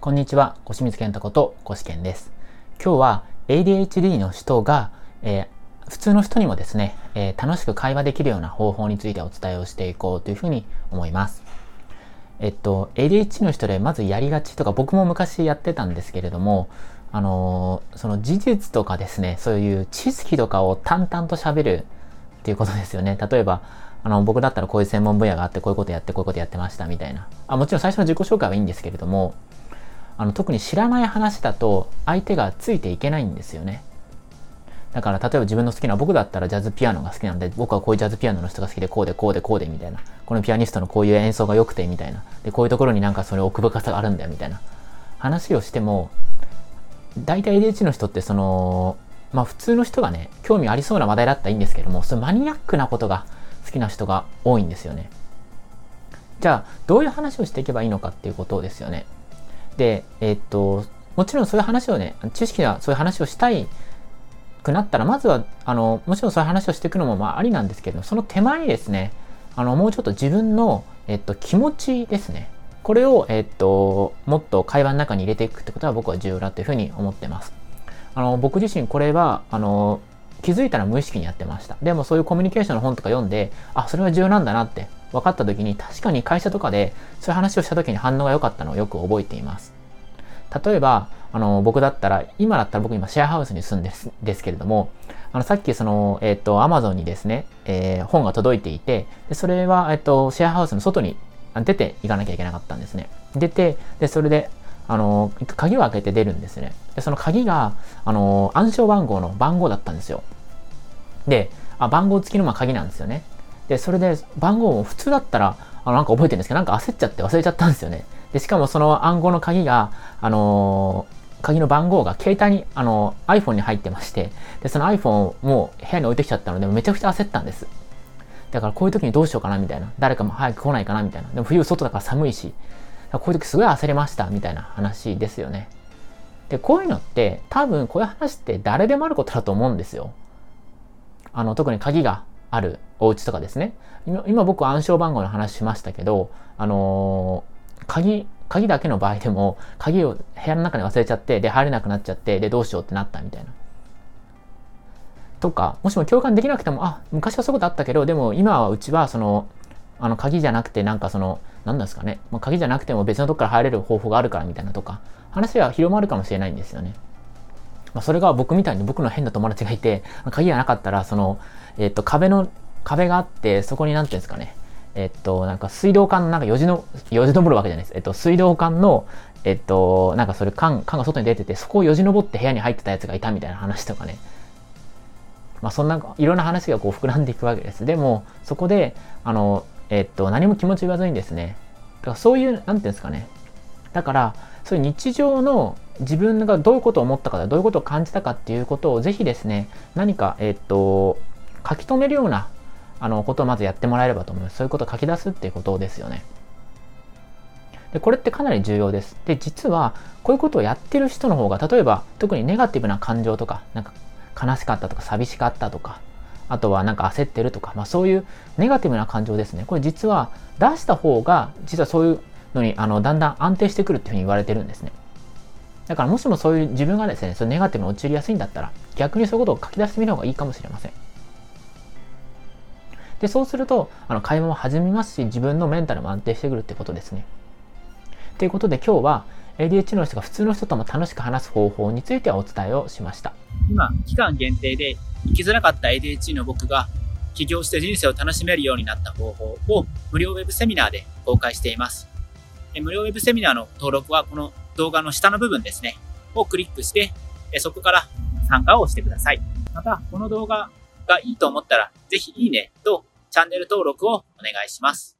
こんにちは、小清水健太こと小志健です。今日は ADHD の人が、えー、普通の人にもですね、えー、楽しく会話できるような方法についてお伝えをしていこうというふうに思います。えっと、ADHD の人でまずやりがちとか僕も昔やってたんですけれども、あのー、その事実とかですね、そういう知識とかを淡々と喋るっていうことですよね。例えば、あの、僕だったらこういう専門分野があって、こういうことやって、こういうことやってましたみたいな。あ、もちろん最初の自己紹介はいいんですけれども、あの、特に知らない話だと、相手がついていけないんですよね。だから、例えば自分の好きな、僕だったらジャズピアノが好きなんで、僕はこういうジャズピアノの人が好きで、こうで、こうで、こうで、みたいな。このピアニストのこういう演奏が良くて、みたいな。で、こういうところになんかそれ奥深さがあるんだよ、みたいな。話をしても、大体 ADH の人ってその、まあ普通の人がね、興味ありそうな話題だったらいいんですけども、そのマニアックなことが好きな人が多いんですよね。じゃあ、どういう話をしていけばいいのかっていうことですよね。で、え、っと、もちろんそういう話をね、知識はそういう話をしたいくなったら、まずは、あの、もちろんそういう話をしていくのもまあありなんですけど、その手前にですね、あの、もうちょっと自分の、えっと、気持ちですね。これを、えっと、もっと会話の中に入れていくってことは僕は重要だというふうに思ってます。あの、僕自身これは、あの、気づいたら無意識にやってました。でもそういうコミュニケーションの本とか読んで、あ、それは重要なんだなって分かった時に、確かに会社とかでそういう話をした時に反応が良かったのをよく覚えています。例えば、あの、僕だったら、今だったら僕今シェアハウスに住んでるんですけれども、あの、さっきその、えっ、ー、と、アマゾンにですね、えー、本が届いていて、でそれは、えっ、ー、と、シェアハウスの外に出ていかなきゃいけなかったんですね。出て、で、それで、あの、鍵を開けて出るんですね。で、その鍵が、あの、暗証番号の番号だったんですよ。で、あ、番号付きのまあ鍵なんですよね。で、それで番号も普通だったら、あの、なんか覚えてるんですけど、なんか焦っちゃって忘れちゃったんですよね。で、しかもその暗号の鍵が、あのー、鍵の番号が携帯に、あのー、iPhone に入ってまして、で、その iPhone をもう部屋に置いてきちゃったので、めちゃくちゃ焦ったんです。だからこういう時にどうしようかなみたいな。誰かも早く来ないかなみたいな。でも冬外だから寒いし、こういう時すごい焦りましたみたいな話ですよね。で、こういうのって多分こういう話って誰でもあることだと思うんですよ。あの、特に鍵があるお家とかですね。今今僕暗証番号の話しましたけど、あのー、鍵、鍵だけの場合でも、鍵を部屋の中に忘れちゃって、で、入れなくなっちゃって、で、どうしようってなったみたいな。とか、もしも共感できなくても、あ、昔はそういうことあったけど、でも今はうちはその、あの、鍵じゃなくて、なんかその、何ですかね、まあ、鍵じゃなくても別のとこから入れる方法があるからみたいなとか、話は広まるかもしれないんですよね。まあ、それが僕みたいに僕の変な友達がいて、鍵がなかったら、その、えっと、壁の、壁があって、そこになんていうんですかね、えっと、なんか水道管のなんかよじの、よじ登るわけじゃないです。えっと、水道管の、えっと、なんかそれ管、管が外に出てて、そこをよじ登って部屋に入ってたやつがいたみたいな話とかね。まあそんな、いろんな話がこう膨らんでいくわけです。でも、そこで、あの、えっと、何も気持ち言わずにですね、だからそういう、なんていうんですかね。だから、そういう日常の自分がどういうことを思ったか、どういうことを感じたかっていうことをぜひですね、何か、えっと、書き留めるような、あの、ことをまずやってもらえればと思います。そういうことを書き出すっていうことですよね。で、これってかなり重要です。で、実は、こういうことをやってる人の方が、例えば、特にネガティブな感情とか、なんか、悲しかったとか、寂しかったとか、あとはなんか焦ってるとか、まあそういうネガティブな感情ですね。これ実は出した方が、実はそういうのに、あの、だんだん安定してくるっていうふうに言われてるんですね。だからもしもそういう自分がですね、そのネガティブに陥りやすいんだったら、逆にそういうことを書き出してみる方がいいかもしれません。で、そうすると、あの、会話も弾みますし、自分のメンタルも安定してくるってことですね。ということで今日は、ADHD の人が普通の人とも楽しく話す方法についてお伝えをしました。今、期間限定で生きづらかった ADHD の僕が起業して人生を楽しめるようになった方法を無料ウェブセミナーで公開しています。無料ウェブセミナーの登録はこの動画の下の部分ですね、をクリックして、そこから参加をしてください。また、この動画がいいと思ったら、ぜひいいねとチャンネル登録をお願いします。